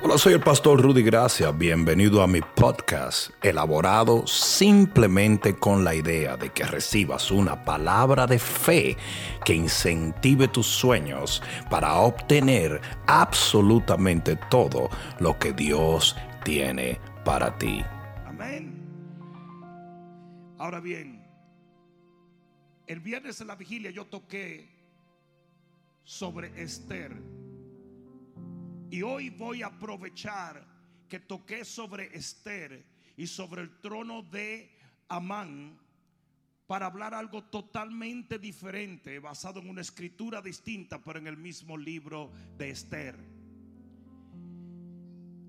Hola, soy el pastor Rudy Gracia. Bienvenido a mi podcast, elaborado simplemente con la idea de que recibas una palabra de fe que incentive tus sueños para obtener absolutamente todo lo que Dios tiene para ti. Amén. Ahora bien, el viernes en la vigilia yo toqué sobre Esther. Y hoy voy a aprovechar que toqué sobre Esther y sobre el trono de Amán para hablar algo totalmente diferente, basado en una escritura distinta, pero en el mismo libro de Esther.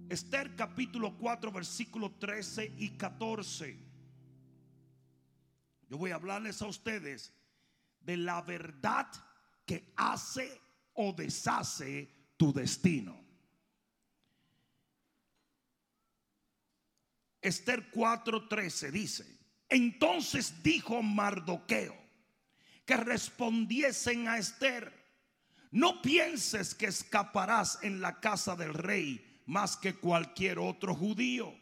Esther capítulo 4, versículo 13 y 14. Yo voy a hablarles a ustedes de la verdad que hace o deshace tu destino. Esther 4:13 dice, entonces dijo Mardoqueo que respondiesen a Esther, no pienses que escaparás en la casa del rey más que cualquier otro judío,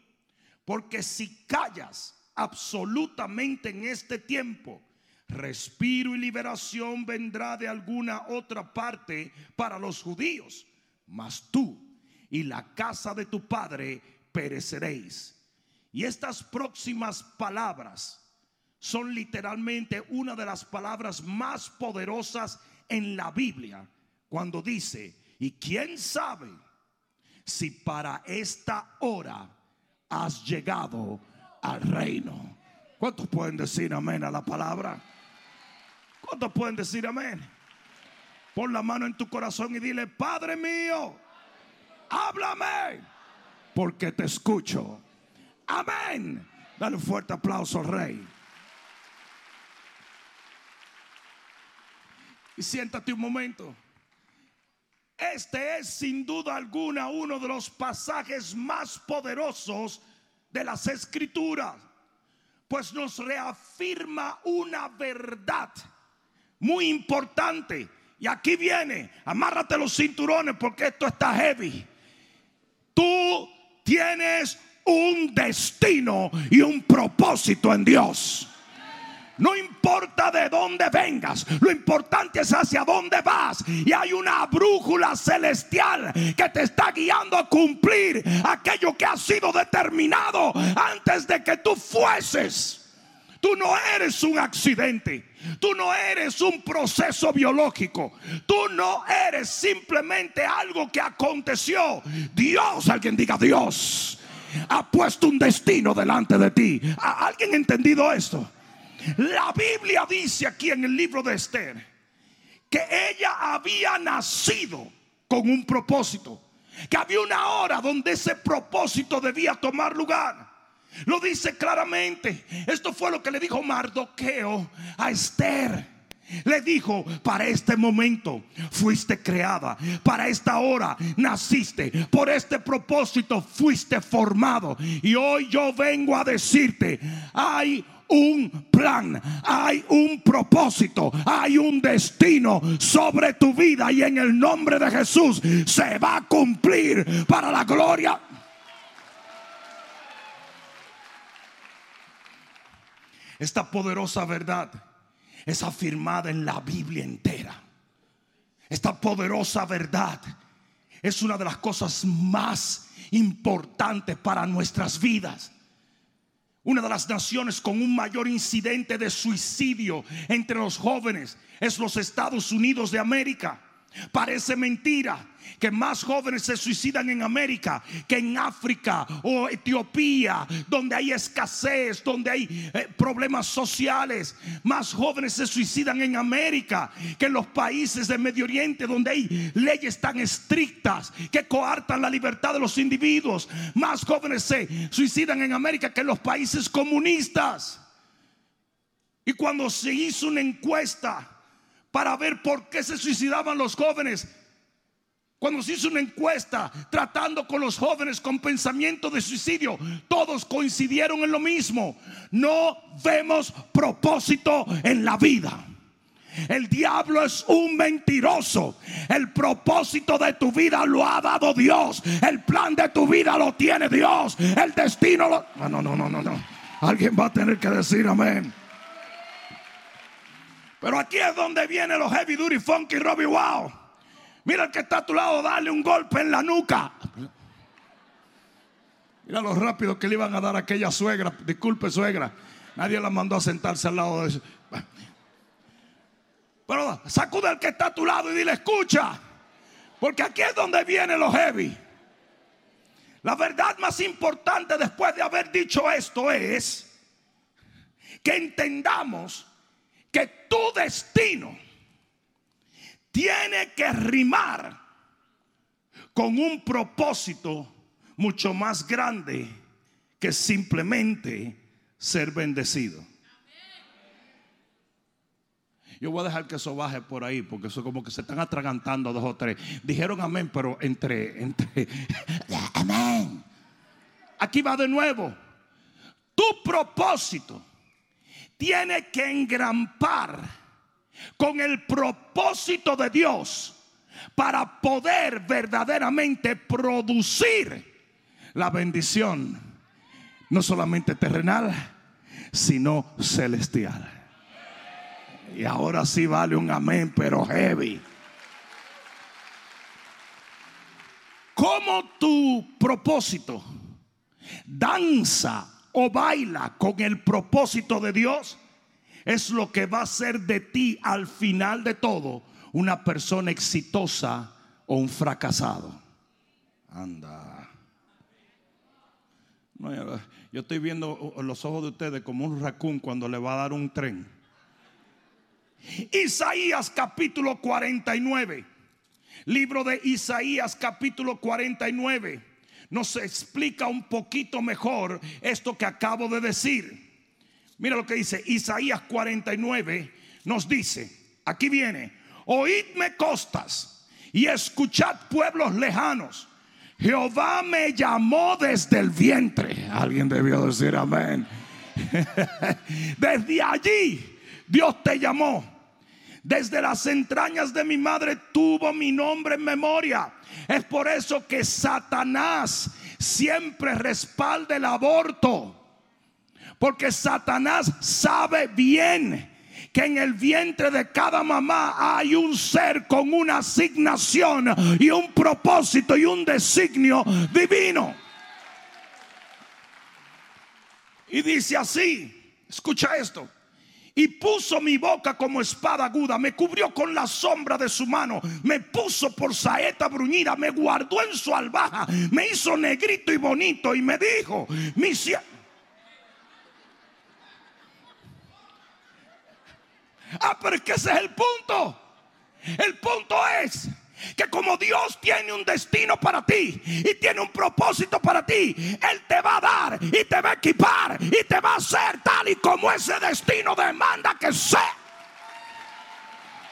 porque si callas absolutamente en este tiempo, respiro y liberación vendrá de alguna otra parte para los judíos, mas tú y la casa de tu padre pereceréis. Y estas próximas palabras son literalmente una de las palabras más poderosas en la Biblia cuando dice, y quién sabe si para esta hora has llegado al reino. ¿Cuántos pueden decir amén a la palabra? ¿Cuántos pueden decir amén? Pon la mano en tu corazón y dile, Padre mío, háblame, porque te escucho. Amén. Dale un fuerte aplauso al rey. Y siéntate un momento. Este es sin duda alguna uno de los pasajes más poderosos de las escrituras, pues nos reafirma una verdad muy importante. Y aquí viene, amárrate los cinturones porque esto está heavy. Tú tienes un destino y un propósito en Dios. No importa de dónde vengas, lo importante es hacia dónde vas. Y hay una brújula celestial que te está guiando a cumplir aquello que ha sido determinado antes de que tú fueses. Tú no eres un accidente. Tú no eres un proceso biológico. Tú no eres simplemente algo que aconteció. Dios, alguien diga Dios ha puesto un destino delante de ti. ¿Ha ¿Alguien entendido esto? La Biblia dice aquí en el libro de Esther que ella había nacido con un propósito, que había una hora donde ese propósito debía tomar lugar. Lo dice claramente. Esto fue lo que le dijo Mardoqueo a Esther. Le dijo, para este momento fuiste creada, para esta hora naciste, por este propósito fuiste formado. Y hoy yo vengo a decirte, hay un plan, hay un propósito, hay un destino sobre tu vida y en el nombre de Jesús se va a cumplir para la gloria. Esta poderosa verdad es afirmada en la Biblia entera. Esta poderosa verdad es una de las cosas más importantes para nuestras vidas. Una de las naciones con un mayor incidente de suicidio entre los jóvenes es los Estados Unidos de América. Parece mentira que más jóvenes se suicidan en América que en África o Etiopía, donde hay escasez, donde hay eh, problemas sociales. Más jóvenes se suicidan en América que en los países de Medio Oriente, donde hay leyes tan estrictas que coartan la libertad de los individuos. Más jóvenes se suicidan en América que en los países comunistas. Y cuando se hizo una encuesta para ver por qué se suicidaban los jóvenes, cuando se hizo una encuesta tratando con los jóvenes con pensamiento de suicidio, todos coincidieron en lo mismo. No vemos propósito en la vida. El diablo es un mentiroso. El propósito de tu vida lo ha dado Dios. El plan de tu vida lo tiene Dios. El destino lo... No, no, no, no, no. Alguien va a tener que decir amén. Pero aquí es donde vienen los heavy duty funky Robbie Wow. Mira el que está a tu lado, dale un golpe en la nuca. Mira lo rápido que le iban a dar a aquella suegra. Disculpe, suegra. Nadie la mandó a sentarse al lado de eso. Pero sacude al que está a tu lado y dile, escucha. Porque aquí es donde vienen los heavy. La verdad más importante después de haber dicho esto es que entendamos que tu destino tiene que rimar con un propósito mucho más grande que simplemente ser bendecido. Yo voy a dejar que eso baje por ahí, porque eso como que se están atragantando dos o tres. Dijeron amén, pero entre, entre, amén. Aquí va de nuevo. Tu propósito tiene que engrampar con el propósito de Dios para poder verdaderamente producir la bendición, no solamente terrenal, sino celestial. Y ahora sí vale un amén, pero heavy. Como tu propósito danza o baila con el propósito de Dios, es lo que va a ser de ti al final de todo una persona exitosa o un fracasado. Anda. yo estoy viendo los ojos de ustedes como un raccoon cuando le va a dar un tren. Isaías capítulo 49. Libro de Isaías capítulo 49 nos explica un poquito mejor esto que acabo de decir. Mira lo que dice Isaías 49, nos dice, aquí viene, oídme costas y escuchad pueblos lejanos. Jehová me llamó desde el vientre. Alguien debió decir amén. desde allí Dios te llamó. Desde las entrañas de mi madre tuvo mi nombre en memoria. Es por eso que Satanás siempre respalda el aborto. Porque Satanás sabe bien que en el vientre de cada mamá hay un ser con una asignación y un propósito y un designio divino. Y dice así, escucha esto y puso mi boca como espada aguda, me cubrió con la sombra de su mano, me puso por saeta bruñida, me guardó en su albaja, me hizo negrito y bonito y me dijo, mi Ah, pero es que ese es el punto. El punto es que como Dios tiene un destino para ti y tiene un propósito para ti, Él te va a dar y te va a equipar y te va a hacer tal y como ese destino demanda que sea.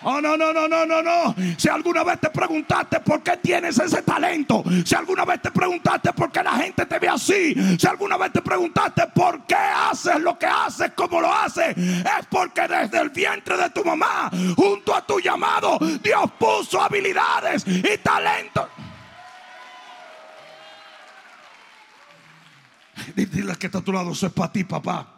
Oh, no, no, no, no, no, no. Si alguna vez te preguntaste por qué tienes ese talento, si alguna vez te preguntaste por qué la gente te ve así, si alguna vez te preguntaste por qué haces lo que haces como lo haces, es porque desde el vientre de tu mamá, junto a tu llamado, Dios puso habilidades y talentos. Dile que está a tu lado, eso es para ti, papá.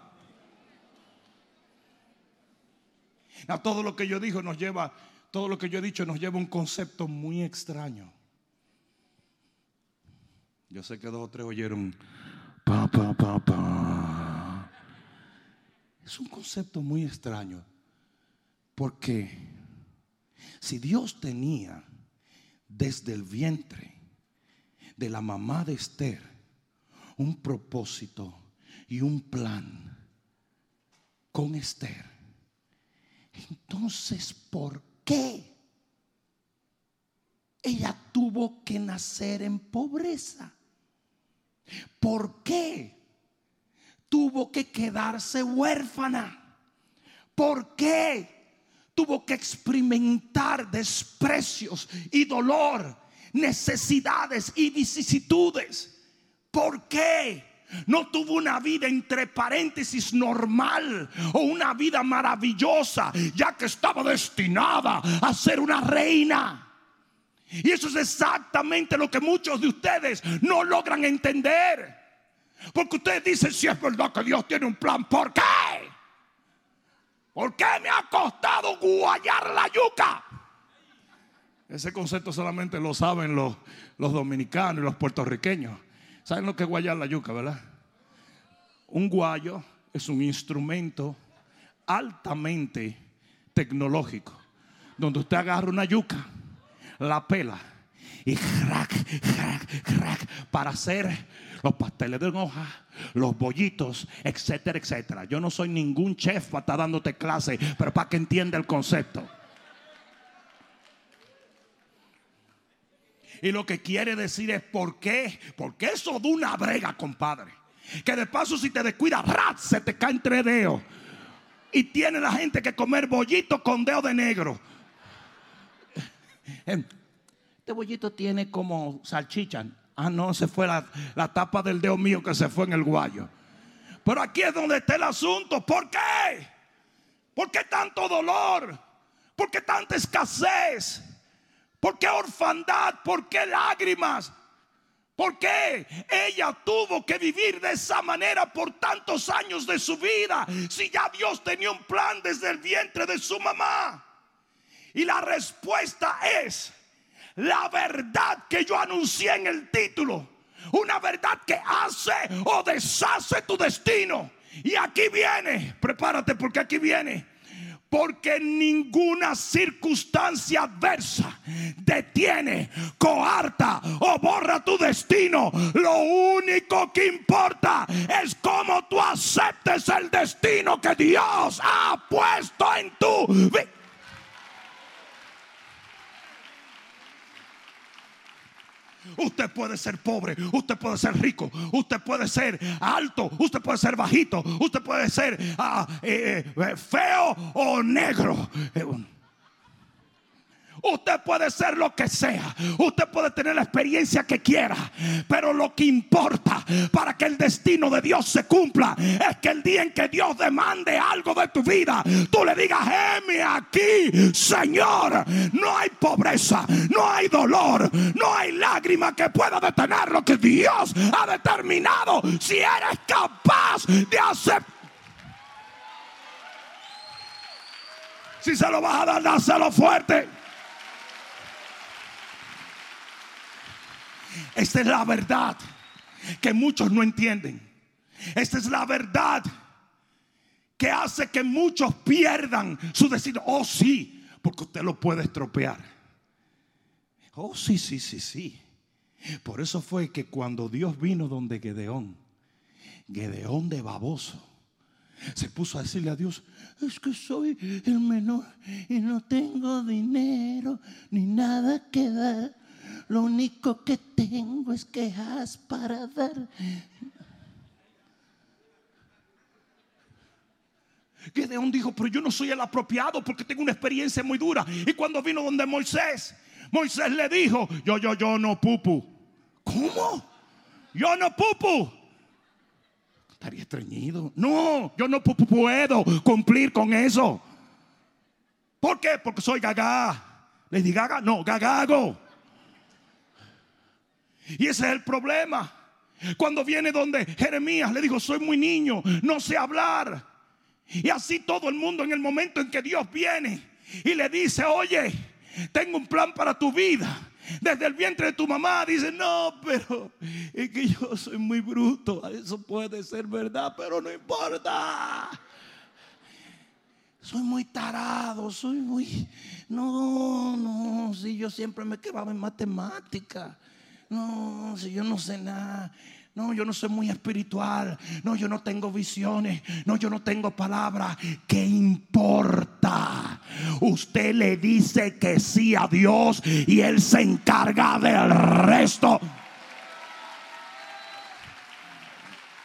A todo lo que yo digo nos lleva, todo lo que yo he dicho nos lleva a un concepto muy extraño. Yo sé que dos o tres oyeron pa, pa, pa, pa. Es un concepto muy extraño. Porque si Dios tenía desde el vientre de la mamá de Esther un propósito y un plan con Esther, entonces, ¿por qué ella tuvo que nacer en pobreza? ¿Por qué tuvo que quedarse huérfana? ¿Por qué tuvo que experimentar desprecios y dolor, necesidades y vicisitudes? ¿Por qué no tuvo una vida entre paréntesis normal o una vida maravillosa, ya que estaba destinada a ser una reina. Y eso es exactamente lo que muchos de ustedes no logran entender. Porque ustedes dicen, si es verdad que Dios tiene un plan, ¿por qué? ¿Por qué me ha costado guayar la yuca? Ese concepto solamente lo saben los, los dominicanos y los puertorriqueños. ¿Saben lo que es guayar la yuca, verdad? Un guayo es un instrumento altamente tecnológico, donde usted agarra una yuca, la pela y crack, crack, crack, para hacer los pasteles de hoja, los bollitos, etcétera, etcétera. Yo no soy ningún chef para estar dándote clase, pero para que entienda el concepto. Y lo que quiere decir es por qué, porque eso de una brega, compadre. Que de paso si te descuidas, rat, se te cae entre dedos. Y tiene la gente que comer bollito con dedo de negro. Este bollito tiene como salchicha. Ah, no, se fue la, la tapa del dedo mío que se fue en el guayo. Pero aquí es donde está el asunto. ¿Por qué? ¿Por qué tanto dolor? ¿Por qué tanta escasez? ¿Por qué orfandad? ¿Por qué lágrimas? ¿Por qué ella tuvo que vivir de esa manera por tantos años de su vida? Si ya Dios tenía un plan desde el vientre de su mamá. Y la respuesta es la verdad que yo anuncié en el título. Una verdad que hace o deshace tu destino. Y aquí viene, prepárate porque aquí viene porque ninguna circunstancia adversa detiene, coarta o borra tu destino. Lo único que importa es cómo tú aceptes el destino que Dios ha puesto en tu vida. Usted puede ser pobre, usted puede ser rico, usted puede ser alto, usted puede ser bajito, usted puede ser ah, eh, eh, feo o negro. Usted puede ser lo que sea. Usted puede tener la experiencia que quiera. Pero lo que importa para que el destino de Dios se cumpla es que el día en que Dios demande algo de tu vida, tú le digas, heme aquí, Señor. No hay pobreza, no hay dolor, no hay lágrima que pueda detener lo que Dios ha determinado. Si eres capaz de aceptar. Si se lo vas a dar, dáselo fuerte. Esta es la verdad que muchos no entienden. Esta es la verdad que hace que muchos pierdan su destino. Oh, sí, porque usted lo puede estropear. Oh, sí, sí, sí, sí. Por eso fue que cuando Dios vino donde Gedeón, Gedeón de baboso, se puso a decirle a Dios, es que soy el menor y no tengo dinero ni nada que dar. Lo único que tengo es quejas para dar. Gedeón dijo, pero yo no soy el apropiado porque tengo una experiencia muy dura. Y cuando vino donde Moisés, Moisés le dijo, yo, yo, yo no pupu. ¿Cómo? Yo no pupu. Estaría estreñido. No, yo no puedo cumplir con eso. ¿Por qué? Porque soy gaga. ¿Les di gaga? No, gagago. Y ese es el problema. Cuando viene donde Jeremías le dijo, soy muy niño, no sé hablar. Y así todo el mundo en el momento en que Dios viene y le dice, oye, tengo un plan para tu vida. Desde el vientre de tu mamá dice, no, pero es que yo soy muy bruto. Eso puede ser verdad, pero no importa. Soy muy tarado, soy muy... No, no, si yo siempre me quedaba en matemática. No, si yo no sé nada. No, yo no soy muy espiritual. No, yo no tengo visiones. No, yo no tengo palabras. ¿Qué importa? Usted le dice que sí a Dios y Él se encarga del resto.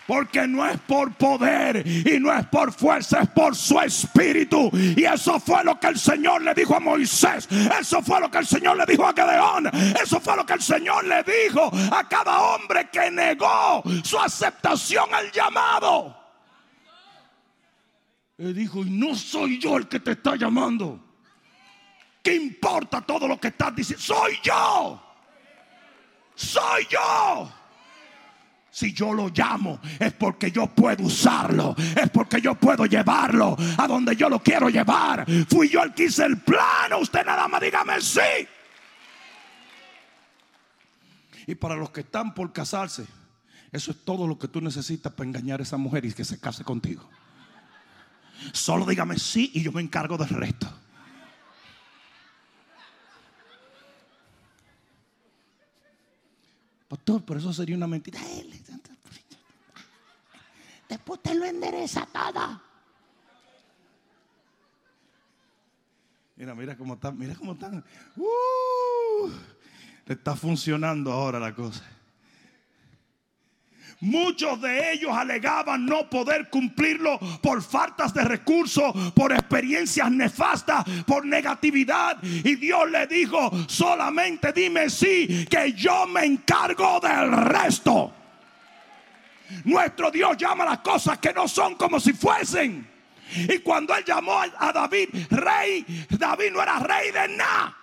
Porque no es por poder y no es por fuerza, es por su espíritu. Y eso fue lo que el Señor le dijo a Moisés. Eso fue lo que el Señor le dijo a Gedeón. Eso fue lo que el Señor le dijo a cada hombre que negó su aceptación al llamado. Le dijo, y no soy yo el que te está llamando. ¿Qué importa todo lo que estás diciendo? Soy yo. Soy yo. Si yo lo llamo es porque yo puedo usarlo, es porque yo puedo llevarlo a donde yo lo quiero llevar. Fui yo el que hice el plano, usted nada más dígame sí. Y para los que están por casarse, eso es todo lo que tú necesitas para engañar a esa mujer y que se case contigo. Solo dígame sí y yo me encargo del resto. Pastor, pero eso sería una mentira. Después te lo endereza todo. Mira, mira cómo están, mira cómo están. Uh, le está funcionando ahora la cosa. Muchos de ellos alegaban no poder cumplirlo por faltas de recursos, por experiencias nefastas, por negatividad. Y Dios le dijo, solamente dime sí, que yo me encargo del resto. Nuestro Dios llama las cosas que no son como si fuesen. Y cuando él llamó a David rey, David no era rey de nada.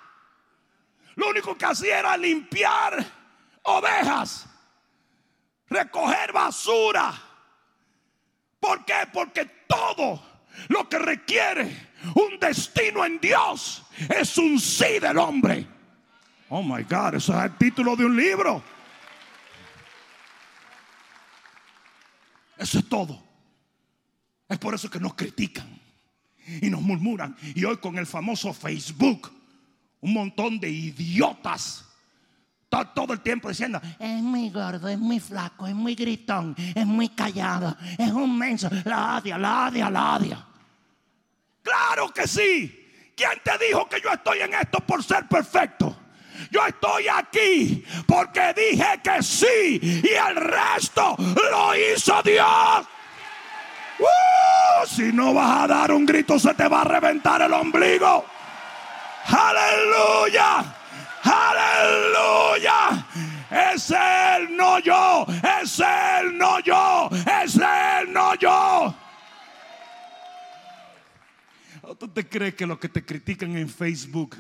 Lo único que hacía era limpiar ovejas recoger basura. ¿Por qué? Porque todo lo que requiere un destino en Dios es un sí del hombre. Oh my God, eso es el título de un libro. Eso es todo. Es por eso que nos critican y nos murmuran. Y hoy con el famoso Facebook, un montón de idiotas todo, el tiempo diciendo, es muy gordo, es muy flaco, es muy gritón, es muy callado, es un menso, la odia, la odia, la. Claro que sí. ¿Quién te dijo que yo estoy en esto por ser perfecto? Yo estoy aquí porque dije que sí y el resto lo hizo Dios. Uh, si no vas a dar un grito se te va a reventar el ombligo. Aleluya. Aleluya. Es Él, no yo. Es Él, no yo. Es Él, no yo. ¿Tú te crees que los que te critican en Facebook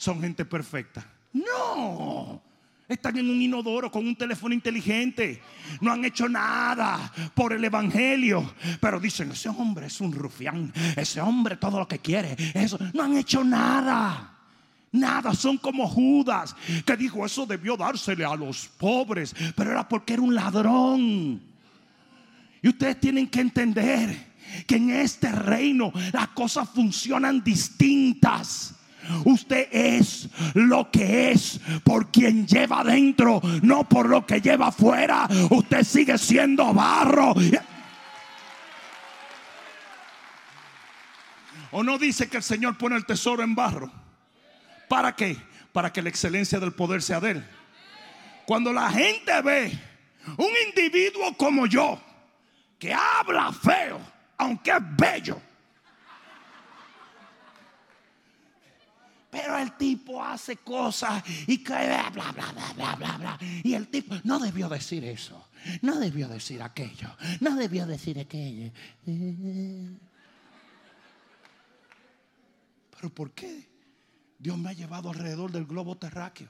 son gente perfecta? No. Están en un inodoro con un teléfono inteligente. No han hecho nada por el evangelio. Pero dicen, ese hombre es un rufián. Ese hombre todo lo que quiere. Eso. No han hecho nada. Nada, son como Judas, que dijo eso debió dársele a los pobres, pero era porque era un ladrón. Y ustedes tienen que entender que en este reino las cosas funcionan distintas. Usted es lo que es por quien lleva adentro, no por lo que lleva afuera. Usted sigue siendo barro. ¿O no dice que el Señor pone el tesoro en barro? ¿Para qué? Para que la excelencia del poder sea de Él. Cuando la gente ve un individuo como yo, que habla feo, aunque es bello, Pero el tipo hace cosas y que bla, bla, bla, bla, bla, bla. Y el tipo no debió decir eso. No debió decir aquello. No debió decir aquello. Pero ¿por qué? Dios me ha llevado alrededor del globo terráqueo.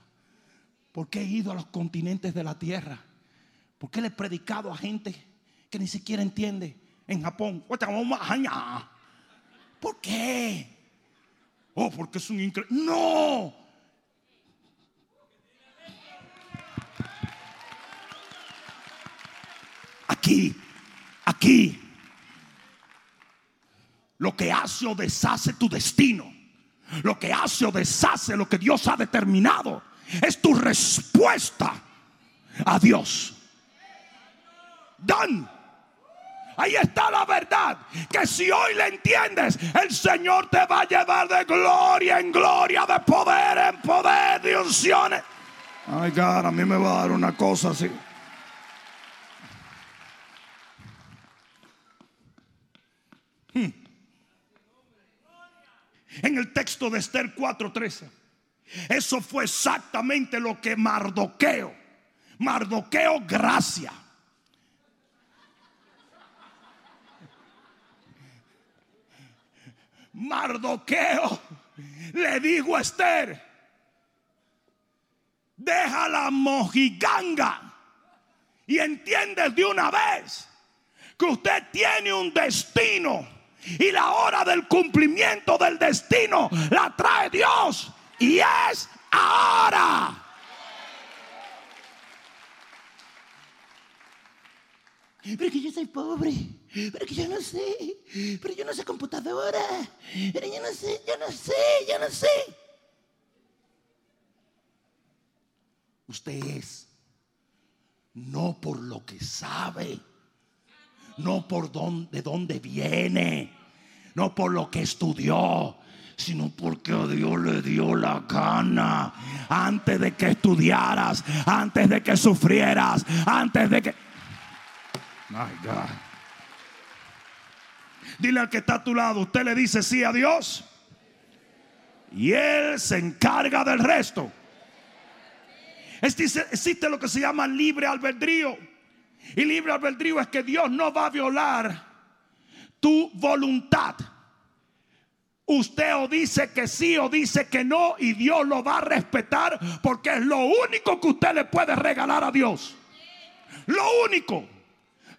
Porque he ido a los continentes de la tierra. Porque le he predicado a gente que ni siquiera entiende. En Japón. ¿Por qué? Oh, porque es un increíble. No. Aquí, aquí. Lo que hace o deshace tu destino lo que hace o deshace lo que Dios ha determinado. Es tu respuesta a Dios. Dan. Ahí está la verdad. Que si hoy la entiendes, el Señor te va a llevar de gloria en gloria, de poder en poder, de unciones. Ay, cara, a mí me va a dar una cosa así. Hmm. En el texto de Esther 4:13, eso fue exactamente lo que Mardoqueo, Mardoqueo gracia Mardoqueo le dijo a Esther, deja la mojiganga y entiendes de una vez que usted tiene un destino y la hora del cumplimiento del destino la trae Dios y es ahora. Pero que yo soy pobre, pero que yo no sé, pero yo no sé computadora, pero yo no sé, yo no sé, yo no sé. Usted es no por lo que sabe, no por dónde, de dónde viene, no por lo que estudió, sino porque a Dios le dio la gana antes de que estudiaras, antes de que sufrieras, antes de que... My God. Dile al que está a tu lado, usted le dice sí a Dios y Él se encarga del resto. Existe lo que se llama libre albedrío. Y libre albedrío es que Dios no va a violar tu voluntad. Usted o dice que sí o dice que no y Dios lo va a respetar porque es lo único que usted le puede regalar a Dios. Lo único.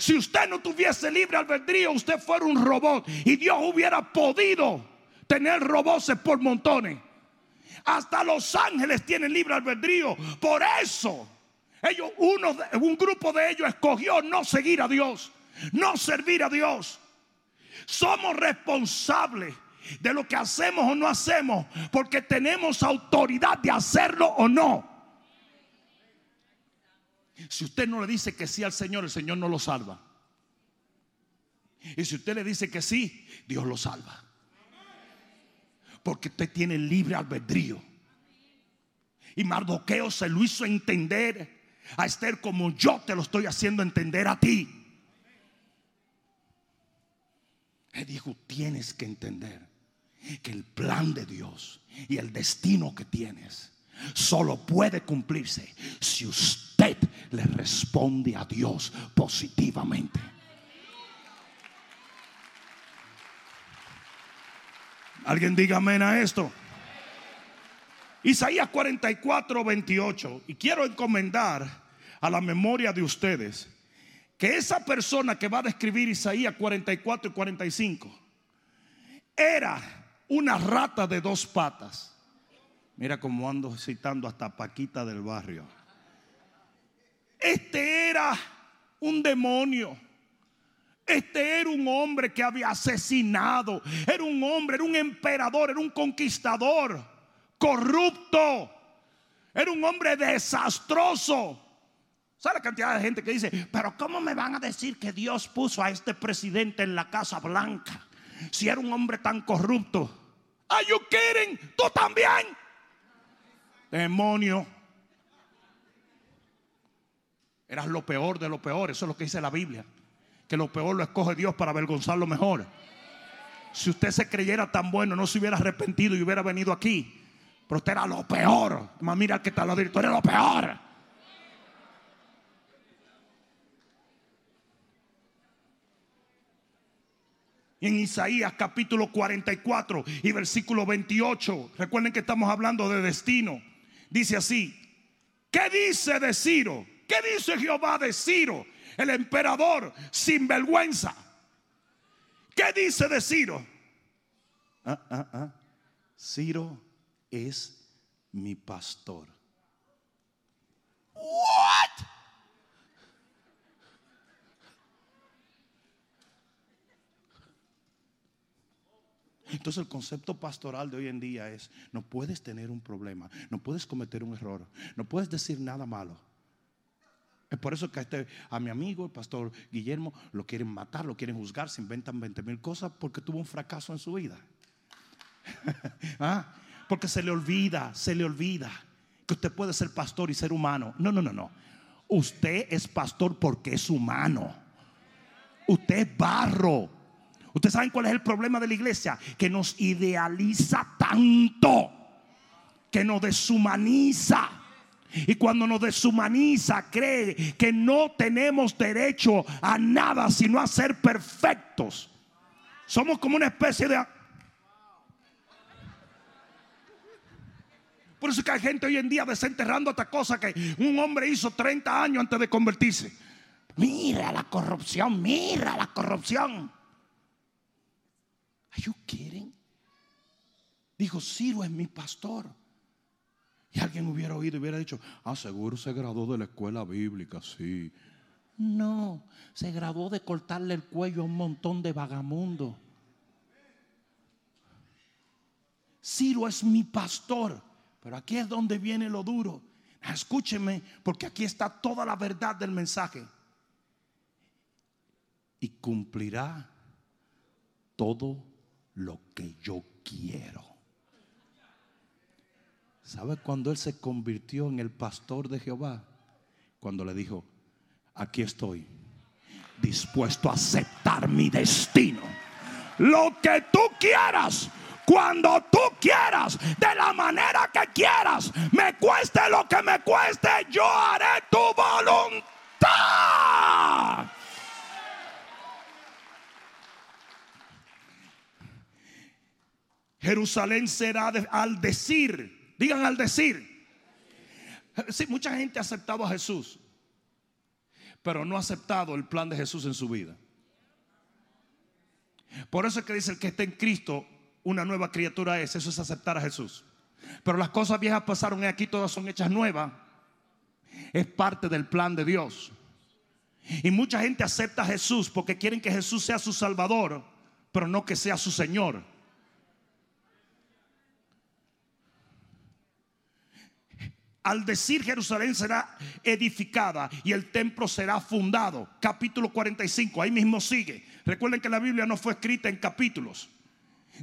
Si usted no tuviese libre albedrío, usted fuera un robot y Dios hubiera podido tener robots por montones. Hasta los ángeles tienen libre albedrío. Por eso, ellos, uno, un grupo de ellos escogió no seguir a Dios, no servir a Dios. Somos responsables de lo que hacemos o no hacemos, porque tenemos autoridad de hacerlo o no. Si usted no le dice que sí al Señor, el Señor no lo salva. Y si usted le dice que sí, Dios lo salva. Porque usted tiene libre albedrío. Y Mardoqueo se lo hizo entender a Esther como yo te lo estoy haciendo entender a ti. Le dijo, tienes que entender que el plan de Dios y el destino que tienes solo puede cumplirse si usted le responde a Dios positivamente. Alguien diga amén a esto. Isaías 44, 28. Y quiero encomendar a la memoria de ustedes que esa persona que va a describir Isaías 44 y 45 era una rata de dos patas. Mira cómo ando citando hasta Paquita del barrio. Este era un demonio este era un hombre que había asesinado. Era un hombre, era un emperador, era un conquistador, corrupto. Era un hombre desastroso. ¿Sabe la cantidad de gente que dice, pero ¿cómo me van a decir que Dios puso a este presidente en la Casa Blanca? Si era un hombre tan corrupto. ¿Are you kidding? ¿Tú también? Demonio. Eras lo peor de lo peor. Eso es lo que dice la Biblia que lo peor lo escoge Dios para avergonzar lo mejor. Si usted se creyera tan bueno, no se hubiera arrepentido y hubiera venido aquí. Pero usted era lo peor. Más mira que está lo tú eres lo peor. en Isaías capítulo 44 y versículo 28. Recuerden que estamos hablando de destino. Dice así: ¿Qué dice de Ciro? ¿Qué dice Jehová de Ciro? el emperador sin vergüenza. ¿Qué dice de Ciro? Ah, ah, ah. Ciro es mi pastor. What? Entonces el concepto pastoral de hoy en día es, no puedes tener un problema, no puedes cometer un error, no puedes decir nada malo. Es por eso que a, este, a mi amigo, el pastor Guillermo, lo quieren matar, lo quieren juzgar, se inventan 20 mil cosas porque tuvo un fracaso en su vida. ¿Ah? Porque se le olvida, se le olvida que usted puede ser pastor y ser humano. No, no, no, no. Usted es pastor porque es humano. Usted es barro. Ustedes saben cuál es el problema de la iglesia, que nos idealiza tanto, que nos deshumaniza. Y cuando nos deshumaniza, cree que no tenemos derecho a nada sino a ser perfectos. Somos como una especie de... Por eso es que hay gente hoy en día desenterrando esta cosa que un hombre hizo 30 años antes de convertirse. Mira la corrupción, mira la corrupción. Are you kidding? Dijo, Ciro es mi pastor. Y alguien hubiera oído y hubiera dicho, ah, seguro se graduó de la escuela bíblica, sí. No, se graduó de cortarle el cuello a un montón de vagamundos. Ciro es mi pastor. Pero aquí es donde viene lo duro. Escúcheme, porque aquí está toda la verdad del mensaje. Y cumplirá todo lo que yo quiero. ¿Sabe cuando él se convirtió en el pastor de Jehová? Cuando le dijo, aquí estoy, dispuesto a aceptar mi destino. Lo que tú quieras, cuando tú quieras, de la manera que quieras, me cueste lo que me cueste, yo haré tu voluntad. Jerusalén será al decir, digan al decir. Sí, mucha gente ha aceptado a Jesús, pero no ha aceptado el plan de Jesús en su vida. Por eso es que dice el que está en Cristo, una nueva criatura es, eso es aceptar a Jesús. Pero las cosas viejas pasaron y aquí todas son hechas nuevas. Es parte del plan de Dios. Y mucha gente acepta a Jesús porque quieren que Jesús sea su Salvador, pero no que sea su Señor. Al decir Jerusalén será edificada y el templo será fundado. Capítulo 45, ahí mismo sigue. Recuerden que la Biblia no fue escrita en capítulos.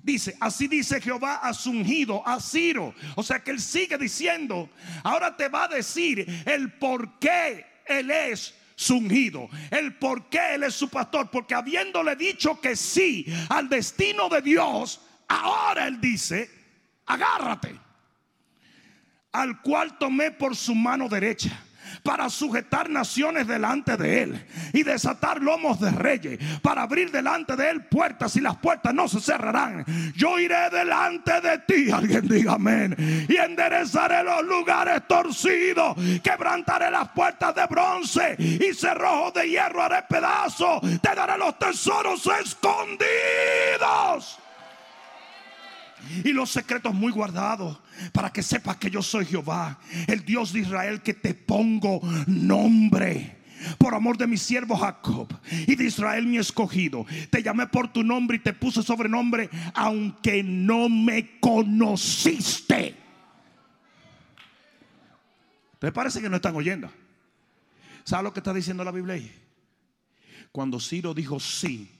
Dice, así dice Jehová a ungido, a Ciro. O sea que él sigue diciendo, ahora te va a decir el por qué él es ungido, el por qué él es su pastor. Porque habiéndole dicho que sí al destino de Dios, ahora él dice, agárrate al cual tomé por su mano derecha para sujetar naciones delante de él y desatar lomos de reyes, para abrir delante de él puertas y las puertas no se cerrarán. Yo iré delante de ti, alguien diga amén, y enderezaré los lugares torcidos, quebrantaré las puertas de bronce y cerrojos de hierro haré pedazos, te daré los tesoros escondidos y los secretos muy guardados para que sepas que yo soy Jehová, el Dios de Israel que te pongo nombre. Por amor de mi siervo Jacob y de Israel mi escogido, te llamé por tu nombre y te puse sobrenombre, aunque no me conociste. ¿Te parece que no están oyendo? ¿Sabes lo que está diciendo la Biblia ahí? Cuando Ciro dijo sí,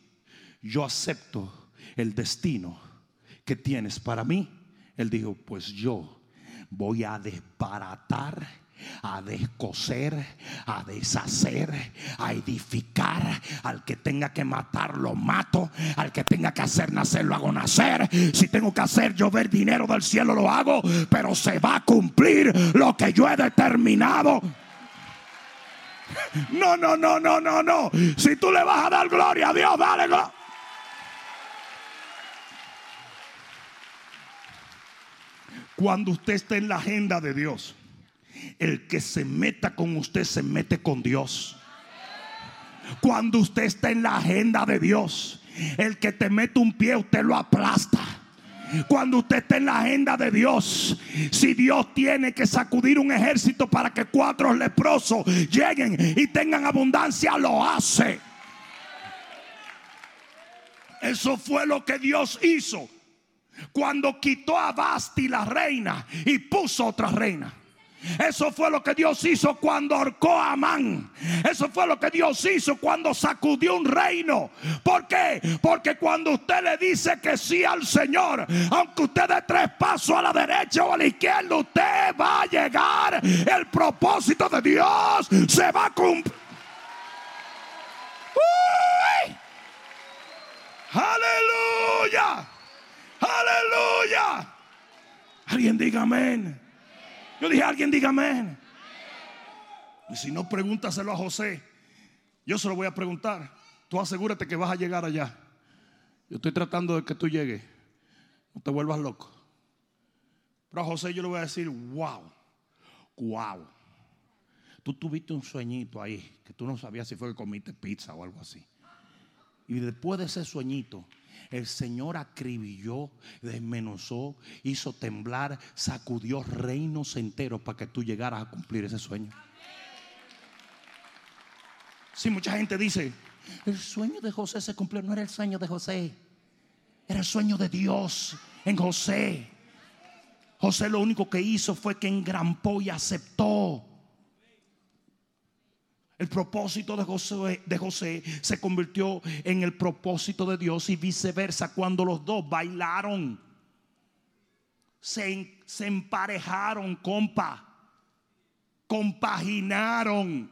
yo acepto el destino que tienes para mí? Él dijo, pues yo voy a desbaratar a descoser, a deshacer, a edificar. Al que tenga que matar, lo mato. Al que tenga que hacer nacer, lo hago nacer. Si tengo que hacer llover dinero del cielo, lo hago. Pero se va a cumplir lo que yo he determinado. No, no, no, no, no, no. Si tú le vas a dar gloria a Dios, dale gloria. Cuando usted está en la agenda de Dios, el que se meta con usted se mete con Dios. Cuando usted está en la agenda de Dios, el que te mete un pie, usted lo aplasta. Cuando usted está en la agenda de Dios, si Dios tiene que sacudir un ejército para que cuatro leprosos lleguen y tengan abundancia, lo hace. Eso fue lo que Dios hizo cuando quitó a Basti la reina y puso otra reina. Eso fue lo que Dios hizo cuando ahorcó a Amán. Eso fue lo que Dios hizo cuando sacudió un reino. ¿Por qué? Porque cuando usted le dice que sí al Señor, aunque usted dé tres pasos a la derecha o a la izquierda, usted va a llegar. El propósito de Dios se va a cumplir. Aleluya. Aleluya. Alguien diga amén. Yo dije, alguien diga amén. Y si no, pregúntaselo a José. Yo se lo voy a preguntar. Tú asegúrate que vas a llegar allá. Yo estoy tratando de que tú llegues. No te vuelvas loco. Pero a José yo le voy a decir, wow, wow. Tú tuviste un sueñito ahí, que tú no sabías si fue que comiste pizza o algo así. Y después de ese sueñito, el Señor acribilló, desmenuzó, hizo temblar, sacudió reinos enteros para que tú llegaras a cumplir ese sueño. Si mucha gente dice, el sueño de José se cumplió, no era el sueño de José, era el sueño de Dios en José. José lo único que hizo fue que engrampó y aceptó. El propósito de José, de José, se convirtió en el propósito de Dios y viceversa cuando los dos bailaron. Se, se emparejaron, compa. Compaginaron.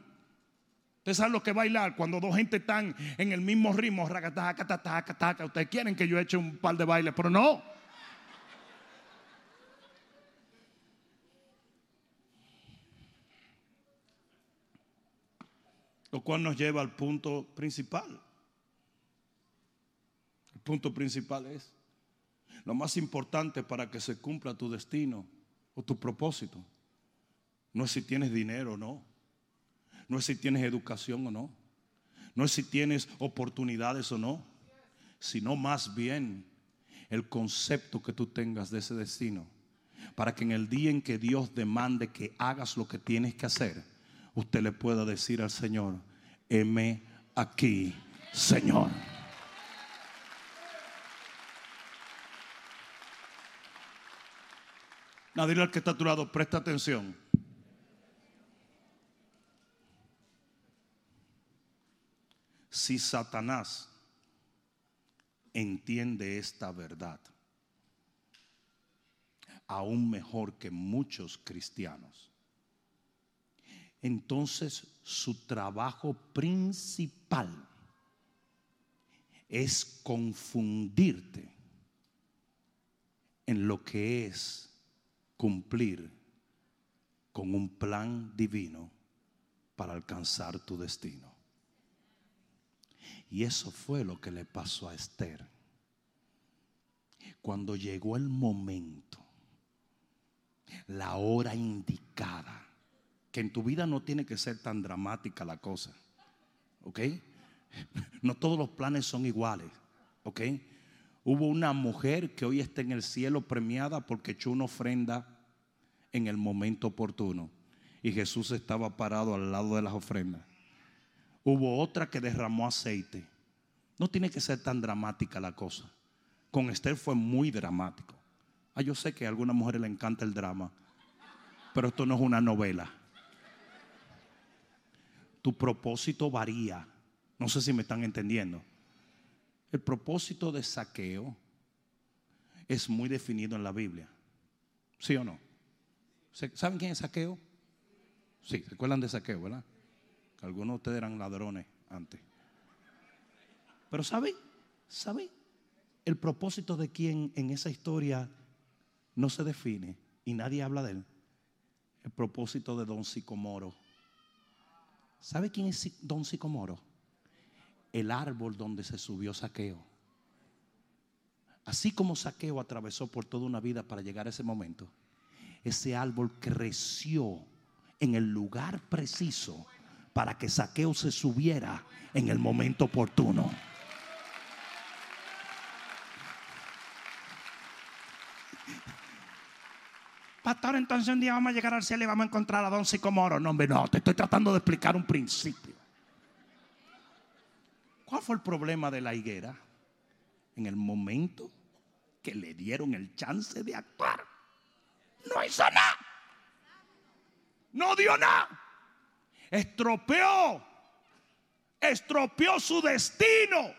Ustedes saben lo que bailar cuando dos gente están en el mismo ritmo. Ustedes quieren que yo eche un par de bailes, pero no. Lo cual nos lleva al punto principal. El punto principal es, lo más importante para que se cumpla tu destino o tu propósito, no es si tienes dinero o no, no es si tienes educación o no, no es si tienes oportunidades o no, sino más bien el concepto que tú tengas de ese destino, para que en el día en que Dios demande que hagas lo que tienes que hacer, usted le pueda decir al Señor, heme aquí, Señor. Nadie al que está a tu lado, presta atención. Si Satanás entiende esta verdad, aún mejor que muchos cristianos, entonces su trabajo principal es confundirte en lo que es cumplir con un plan divino para alcanzar tu destino. Y eso fue lo que le pasó a Esther. Cuando llegó el momento, la hora indicada, que en tu vida no tiene que ser tan dramática la cosa. ¿Ok? No todos los planes son iguales. ¿Ok? Hubo una mujer que hoy está en el cielo premiada porque echó una ofrenda en el momento oportuno. Y Jesús estaba parado al lado de las ofrendas. Hubo otra que derramó aceite. No tiene que ser tan dramática la cosa. Con Esther fue muy dramático. Ah, yo sé que a algunas mujeres le encanta el drama, pero esto no es una novela tu propósito varía. No sé si me están entendiendo. El propósito de saqueo es muy definido en la Biblia. ¿Sí o no? ¿Saben quién es saqueo? Sí, ¿se acuerdan de saqueo, verdad? algunos de ustedes eran ladrones antes. Pero ¿saben? ¿Saben? El propósito de quien en esa historia no se define y nadie habla de él. El propósito de Don Sicomoro ¿Sabe quién es Don Sicomoro? El árbol donde se subió Saqueo. Así como Saqueo atravesó por toda una vida para llegar a ese momento, ese árbol creció en el lugar preciso para que Saqueo se subiera en el momento oportuno. Pastor, entonces un día vamos a llegar al cielo y vamos a encontrar a don Sicomoro. No, hombre, no, te estoy tratando de explicar un principio. ¿Cuál fue el problema de la higuera? En el momento que le dieron el chance de actuar, no hizo nada. No dio nada. Estropeó. Estropeó su destino.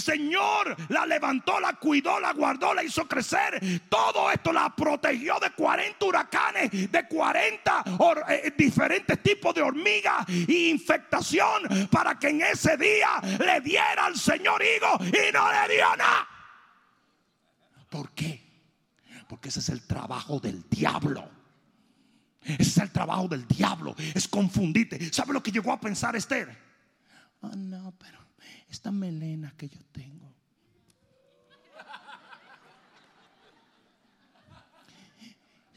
Señor la levantó, la cuidó, la guardó, la hizo crecer. Todo esto la protegió de 40 huracanes, de 40 eh, diferentes tipos de hormigas e infectación para que en ese día le diera al Señor higo y no le dio nada. ¿Por qué? Porque ese es el trabajo del diablo. Ese es el trabajo del diablo. Es confundirte. ¿Sabe lo que llegó a pensar Esther? Oh, no, pero esta melena que yo tengo.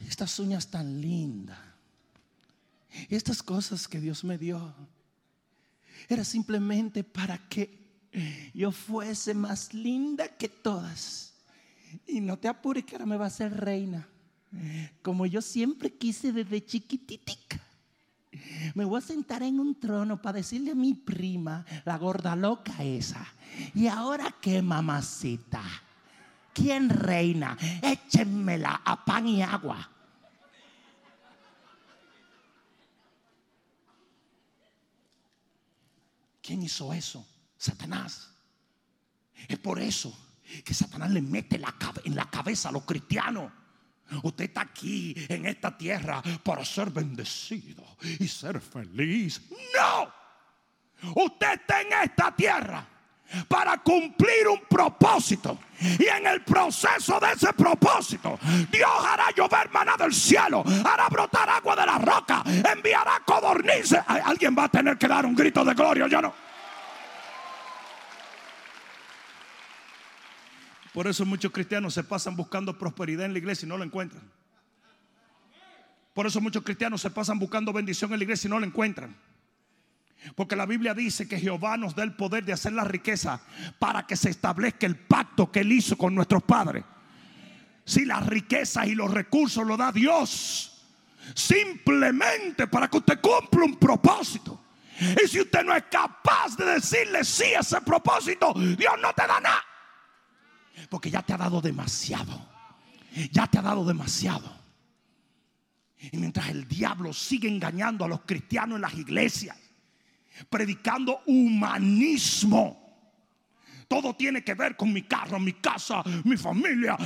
Estas uñas tan lindas. Estas cosas que Dios me dio. Era simplemente para que yo fuese más linda que todas. Y no te apures que ahora me va a ser reina. Como yo siempre quise desde chiquititica. Me voy a sentar en un trono para decirle a mi prima, la gorda loca esa. ¿Y ahora qué, mamacita? ¿Quién reina? Échenmela a pan y agua. ¿Quién hizo eso? Satanás. Es por eso que Satanás le mete en la cabeza a los cristianos Usted está aquí en esta tierra para ser bendecido y ser feliz. No. Usted está en esta tierra para cumplir un propósito. Y en el proceso de ese propósito, Dios hará llover maná del cielo, hará brotar agua de la roca, enviará codornices. Alguien va a tener que dar un grito de gloria, yo no. Por eso muchos cristianos se pasan buscando prosperidad en la iglesia y no lo encuentran. Por eso muchos cristianos se pasan buscando bendición en la iglesia y no la encuentran. Porque la Biblia dice que Jehová nos da el poder de hacer la riqueza para que se establezca el pacto que él hizo con nuestros padres. Si las riquezas y los recursos lo da Dios, simplemente para que usted cumpla un propósito. Y si usted no es capaz de decirle sí a ese propósito, Dios no te da nada. Porque ya te ha dado demasiado. Ya te ha dado demasiado. Y mientras el diablo sigue engañando a los cristianos en las iglesias, predicando humanismo. Todo tiene que ver con mi carro, mi casa, mi familia.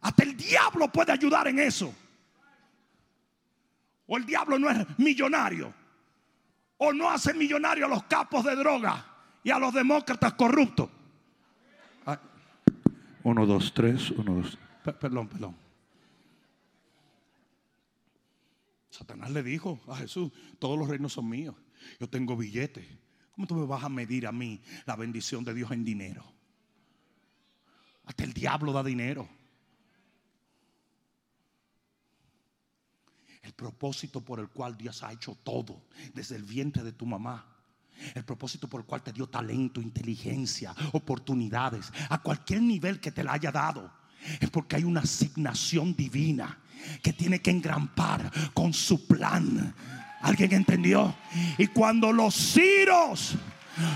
Hasta el diablo puede ayudar en eso. O el diablo no es millonario. O no hace millonario a los capos de droga y a los demócratas corruptos. Uno, dos, tres, uno, dos. perdón, perdón. Satanás le dijo a Jesús, todos los reinos son míos. Yo tengo billetes. ¿Cómo tú me vas a medir a mí la bendición de Dios en dinero? Hasta el diablo da dinero. El propósito por el cual Dios ha hecho todo desde el vientre de tu mamá el propósito por el cual te dio talento, inteligencia, oportunidades, a cualquier nivel que te la haya dado, es porque hay una asignación divina que tiene que engrampar con su plan. ¿Alguien entendió? Y cuando los ciros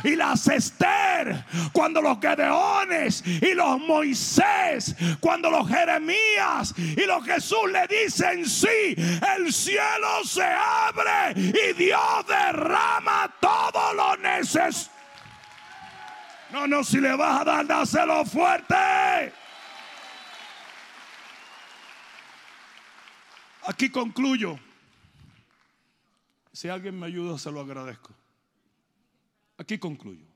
y las Esther, cuando los Gedeones y los Moisés, cuando los Jeremías y los Jesús le dicen sí, el cielo se abre y Dios derrama todo lo necesario. No, no, si le vas a dar, dáselo fuerte. Aquí concluyo. Si alguien me ayuda, se lo agradezco. Aquí concluyo.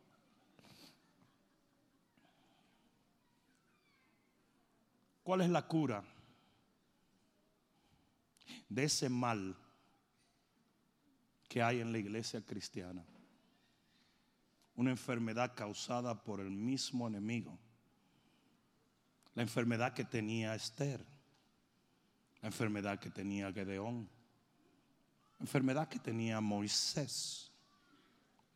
¿Cuál es la cura de ese mal que hay en la iglesia cristiana? Una enfermedad causada por el mismo enemigo. La enfermedad que tenía Esther. La enfermedad que tenía Gedeón. La enfermedad que tenía Moisés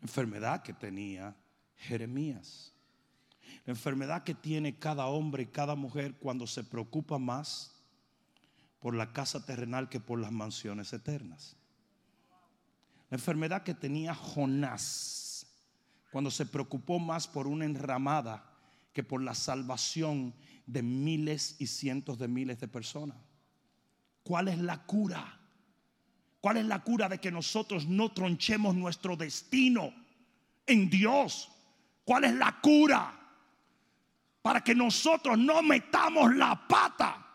enfermedad que tenía Jeremías. La enfermedad que tiene cada hombre y cada mujer cuando se preocupa más por la casa terrenal que por las mansiones eternas. La enfermedad que tenía Jonás cuando se preocupó más por una enramada que por la salvación de miles y cientos de miles de personas. ¿Cuál es la cura? ¿Cuál es la cura de que nosotros no tronchemos nuestro destino en Dios? ¿Cuál es la cura? Para que nosotros no metamos la pata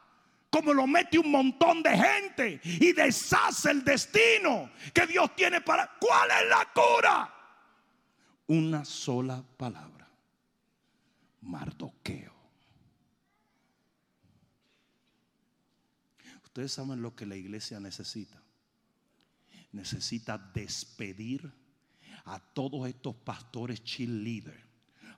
como lo mete un montón de gente y deshace el destino que Dios tiene para... ¿Cuál es la cura? Una sola palabra. Mardoqueo. Ustedes saben lo que la iglesia necesita. Necesita despedir a todos estos pastores cheerleaders,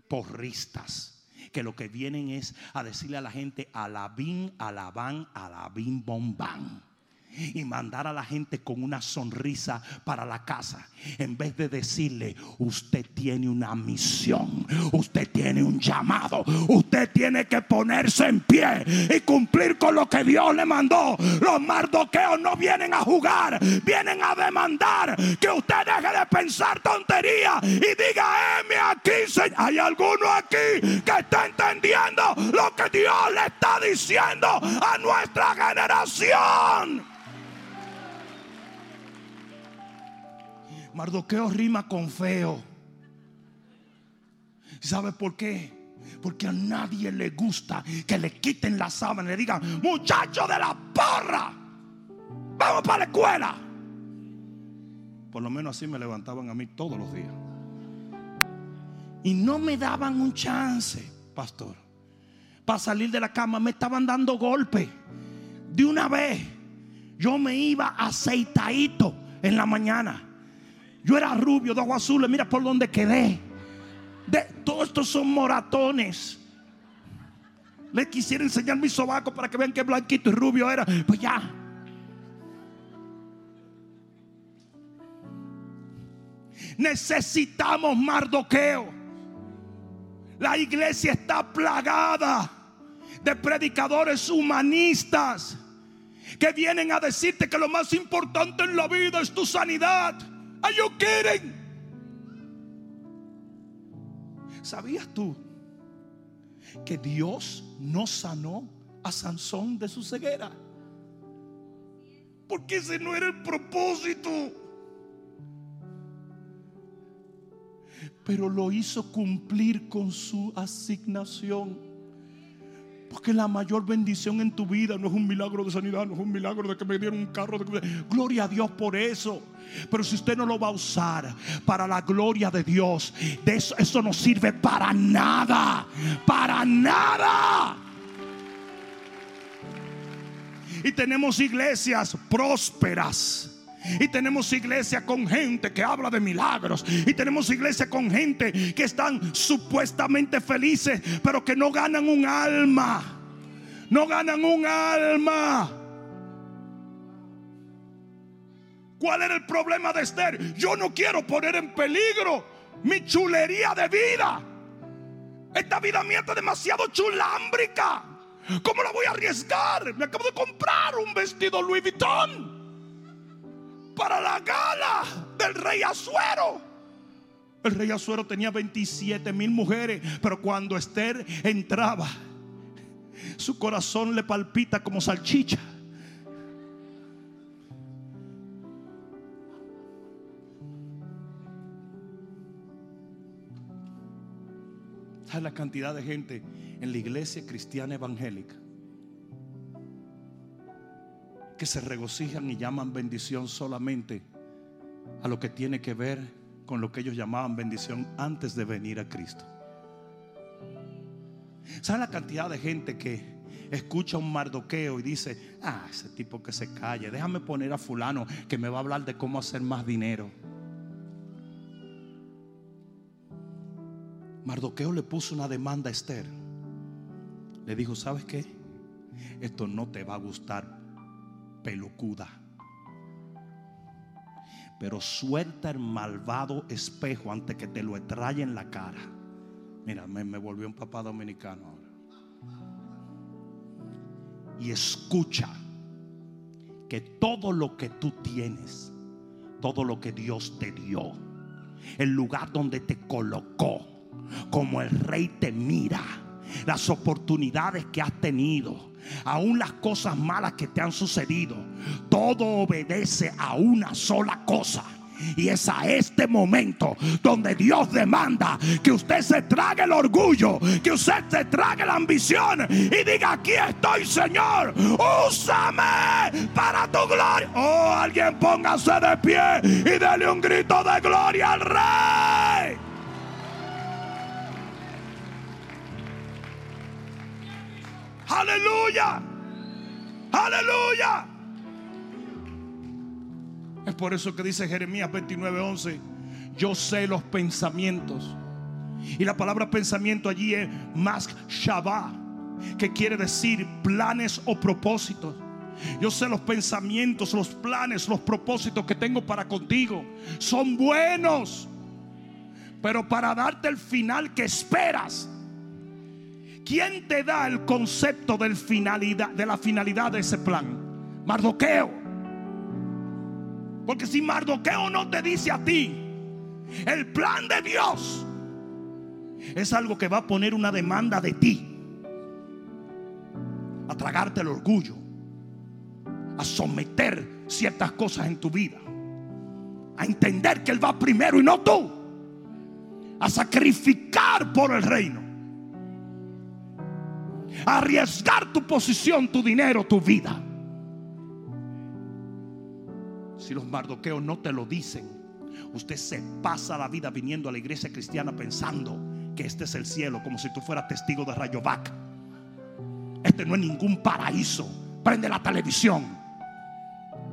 porristas, que lo que vienen es a decirle a la gente alabín, alabán, alabín, bombán y mandar a la gente con una sonrisa para la casa. En vez de decirle, usted tiene una misión, usted tiene un llamado, usted tiene que ponerse en pie y cumplir con lo que Dios le mandó. Los mardoqueos no vienen a jugar, vienen a demandar que usted deje de pensar tontería y diga, heme aquí, Hay alguno aquí que está entendiendo lo que Dios le está diciendo a nuestra generación. Mardoqueo rima con feo. ¿Sabe por qué? Porque a nadie le gusta que le quiten la sábana y le digan, muchacho de la porra, vamos para la escuela. Por lo menos así me levantaban a mí todos los días. Y no me daban un chance, pastor, para salir de la cama. Me estaban dando golpes. De una vez, yo me iba aceitadito en la mañana. Yo era rubio, de agua azul, mira por donde quedé. De, todos estos son moratones. Le quisiera enseñar mi sobaco para que vean qué blanquito y rubio era. Pues ya. Necesitamos mardoqueo. La iglesia está plagada de predicadores humanistas que vienen a decirte que lo más importante en la vida es tu sanidad. Are you kidding? ¿Sabías tú que Dios no sanó a Sansón de su ceguera? Porque ese no era el propósito. Pero lo hizo cumplir con su asignación. Porque la mayor bendición en tu vida no es un milagro de sanidad, no es un milagro de que me dieron un carro. Gloria a Dios por eso. Pero si usted no lo va a usar para la gloria de Dios, eso no sirve para nada. Para nada. Y tenemos iglesias prósperas. Y tenemos iglesias con gente que habla de milagros. Y tenemos iglesias con gente que están supuestamente felices, pero que no ganan un alma. No ganan un alma. ¿Cuál era el problema de Esther? Yo no quiero poner en peligro mi chulería de vida. Esta vida mía está demasiado chulámbrica. ¿Cómo la voy a arriesgar? Me acabo de comprar un vestido Louis Vuitton para la gala del rey Azuero. El rey Azuero tenía 27 mil mujeres, pero cuando Esther entraba, su corazón le palpita como salchicha. ¿Sabes la cantidad de gente en la iglesia cristiana evangélica que se regocijan y llaman bendición solamente a lo que tiene que ver con lo que ellos llamaban bendición antes de venir a Cristo? ¿Saben la cantidad de gente que escucha un mardoqueo y dice, ah, ese tipo que se calle, déjame poner a fulano que me va a hablar de cómo hacer más dinero? Mardoqueo le puso una demanda a Esther. Le dijo, ¿sabes qué? Esto no te va a gustar, pelucuda. Pero suelta el malvado espejo antes que te lo trae en la cara. Mira, me, me volvió un papá dominicano ahora. Y escucha que todo lo que tú tienes, todo lo que Dios te dio, el lugar donde te colocó, como el rey te mira, las oportunidades que has tenido, aún las cosas malas que te han sucedido, todo obedece a una sola cosa. Y es a este momento donde Dios demanda que usted se trague el orgullo, que usted se trague la ambición y diga, aquí estoy Señor, úsame para tu gloria. Oh, alguien póngase de pie y dele un grito de gloria al rey. Aleluya. Aleluya. Es por eso que dice Jeremías 29:11, yo sé los pensamientos. Y la palabra pensamiento allí es más shabá, que quiere decir planes o propósitos. Yo sé los pensamientos, los planes, los propósitos que tengo para contigo. Son buenos. Pero para darte el final que esperas. ¿Quién te da el concepto de la finalidad de ese plan? Mardoqueo. Porque si Mardoqueo no te dice a ti el plan de Dios, es algo que va a poner una demanda de ti. A tragarte el orgullo. A someter ciertas cosas en tu vida. A entender que Él va primero y no tú. A sacrificar por el reino. Arriesgar tu posición, tu dinero, tu vida. Si los mardoqueos no te lo dicen, usted se pasa la vida viniendo a la iglesia cristiana pensando que este es el cielo, como si tú fueras testigo de Rayovac. Este no es ningún paraíso. Prende la televisión.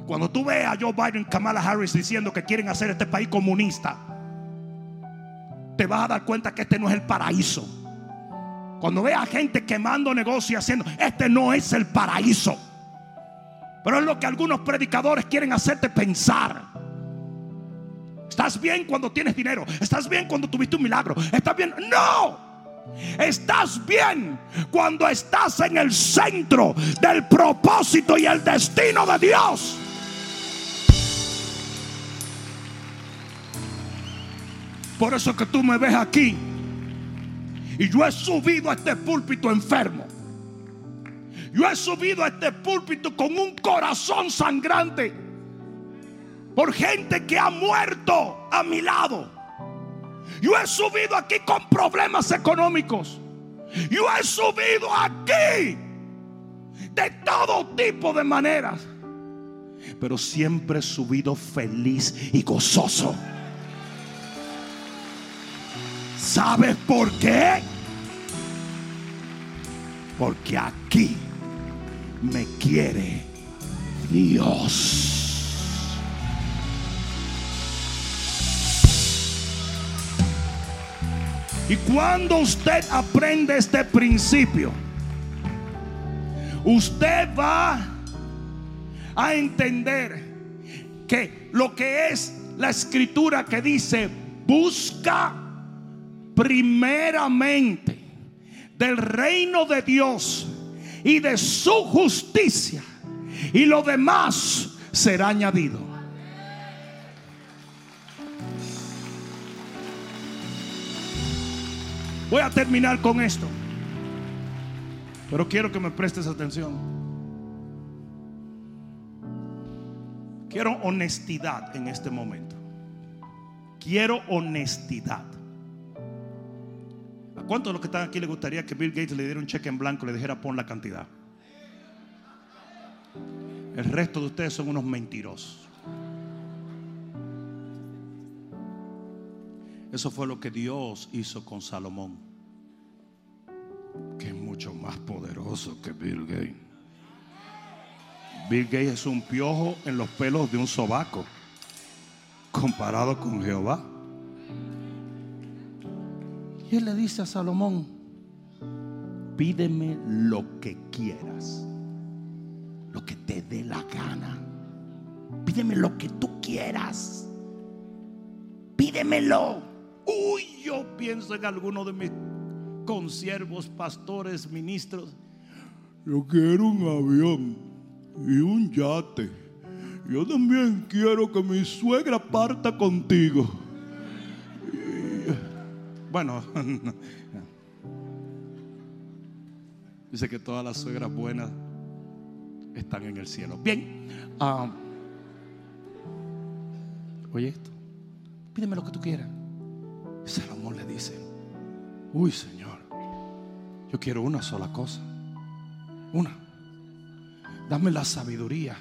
Cuando tú veas a Joe Biden y Kamala Harris diciendo que quieren hacer este país comunista, te vas a dar cuenta que este no es el paraíso. Cuando veas gente quemando negocios y haciendo, este no es el paraíso. Pero es lo que algunos predicadores quieren hacerte pensar. Estás bien cuando tienes dinero. Estás bien cuando tuviste un milagro. Estás bien. No. Estás bien cuando estás en el centro del propósito y el destino de Dios. Por eso que tú me ves aquí. Y yo he subido a este púlpito enfermo. Yo he subido a este púlpito con un corazón sangrante. Por gente que ha muerto a mi lado. Yo he subido aquí con problemas económicos. Yo he subido aquí de todo tipo de maneras. Pero siempre he subido feliz y gozoso. ¿Sabes por qué? Porque aquí me quiere Dios. Y cuando usted aprende este principio, usted va a entender que lo que es la escritura que dice, busca primeramente del reino de Dios y de su justicia. Y lo demás será añadido. Voy a terminar con esto. Pero quiero que me prestes atención. Quiero honestidad en este momento. Quiero honestidad. ¿A cuántos de los que están aquí les gustaría que Bill Gates le diera un cheque en blanco y le dijera pon la cantidad? El resto de ustedes son unos mentirosos. Eso fue lo que Dios hizo con Salomón. Que es mucho más poderoso que Bill Gates. Bill Gates es un piojo en los pelos de un sobaco. Comparado con Jehová. Y él le dice a Salomón, pídeme lo que quieras. Lo que te dé la gana. Pídeme lo que tú quieras. Pídemelo. Uy, yo pienso en alguno de mis consiervos, pastores, ministros. Yo quiero un avión y un yate. Yo también quiero que mi suegra parta contigo. Bueno, dice que todas las suegras buenas están en el cielo. Bien, ah, oye esto. pídeme lo que tú quieras. Salomón le dice, uy Señor, yo quiero una sola cosa. Una. Dame la sabiduría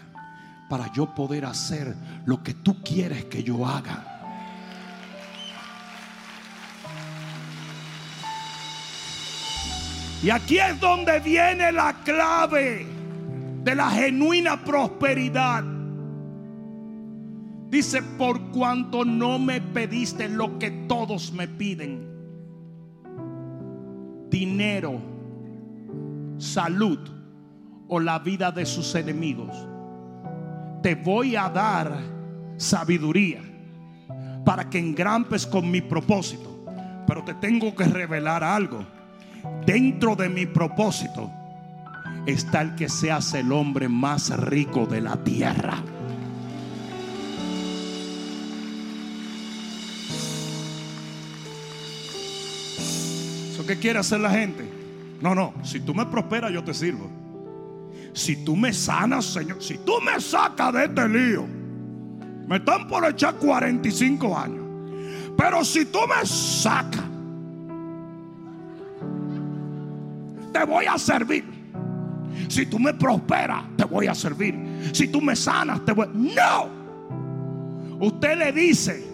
para yo poder hacer lo que tú quieres que yo haga. Y aquí es donde viene la clave de la genuina prosperidad. Dice, por cuanto no me pediste lo que todos me piden. Dinero, salud o la vida de sus enemigos. Te voy a dar sabiduría para que engrampes con mi propósito. Pero te tengo que revelar algo. Dentro de mi propósito está el que se hace el hombre más rico de la tierra. ¿Eso qué quiere hacer la gente? No, no, si tú me prosperas yo te sirvo. Si tú me sanas, Señor, si tú me sacas de este lío, me están por echar 45 años. Pero si tú me sacas, te voy a servir. Si tú me prosperas, te voy a servir. Si tú me sanas, te voy. No. Usted le dice,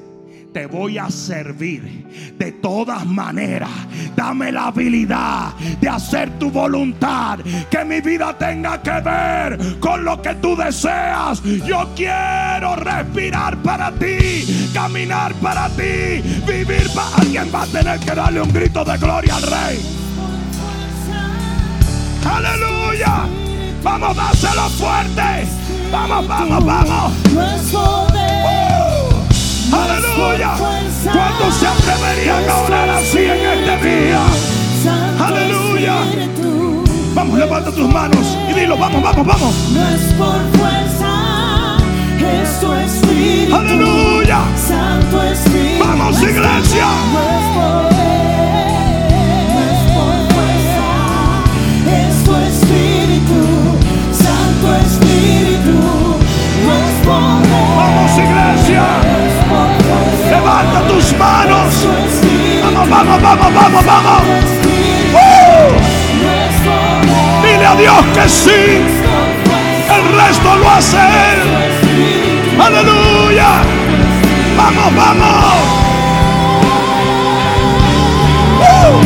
te voy a servir de todas maneras. Dame la habilidad de hacer tu voluntad. Que mi vida tenga que ver con lo que tú deseas. Yo quiero respirar para ti, caminar para ti, vivir para alguien va a tener que darle un grito de gloria al rey. Aleluya. Vamos, dáselo fuerte. Vamos, vamos, vamos. Uh, aleluya. ¿Cuántos se atreverían a orar así en este día? Aleluya. Vamos, levanta tus manos y dilo, vamos, vamos, vamos. No es por fuerza, es tu espíritu. Aleluya. Santo Espíritu. Vamos, iglesia. No es poder, espíritu. Vamos, vamos, vamos, vamos, vamos. Tu espíritu. Uh, No es poder, dile a Dios que sí. El resto lo hace Él. Aleluya. Vamos, vamos. Uh,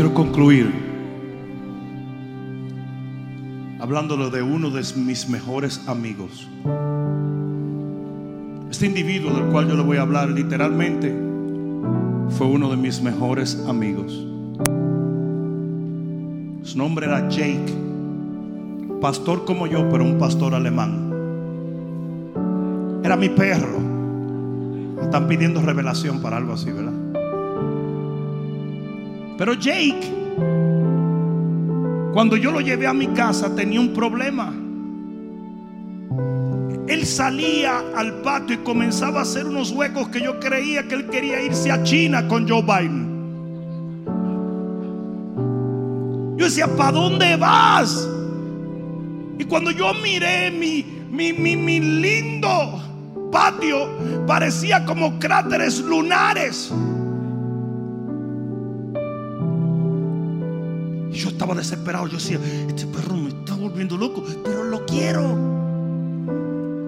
quiero concluir hablándole de uno de mis mejores amigos. Este individuo del cual yo le voy a hablar literalmente fue uno de mis mejores amigos. Su nombre era Jake, pastor como yo, pero un pastor alemán. Era mi perro. Están pidiendo revelación para algo así, ¿verdad? Pero Jake, cuando yo lo llevé a mi casa, tenía un problema. Él salía al patio y comenzaba a hacer unos huecos que yo creía que él quería irse a China con Joe Biden. Yo decía, ¿para dónde vas? Y cuando yo miré mi, mi, mi, mi lindo patio, parecía como cráteres lunares. Yo estaba desesperado. Yo decía, este perro me está volviendo loco, pero lo quiero.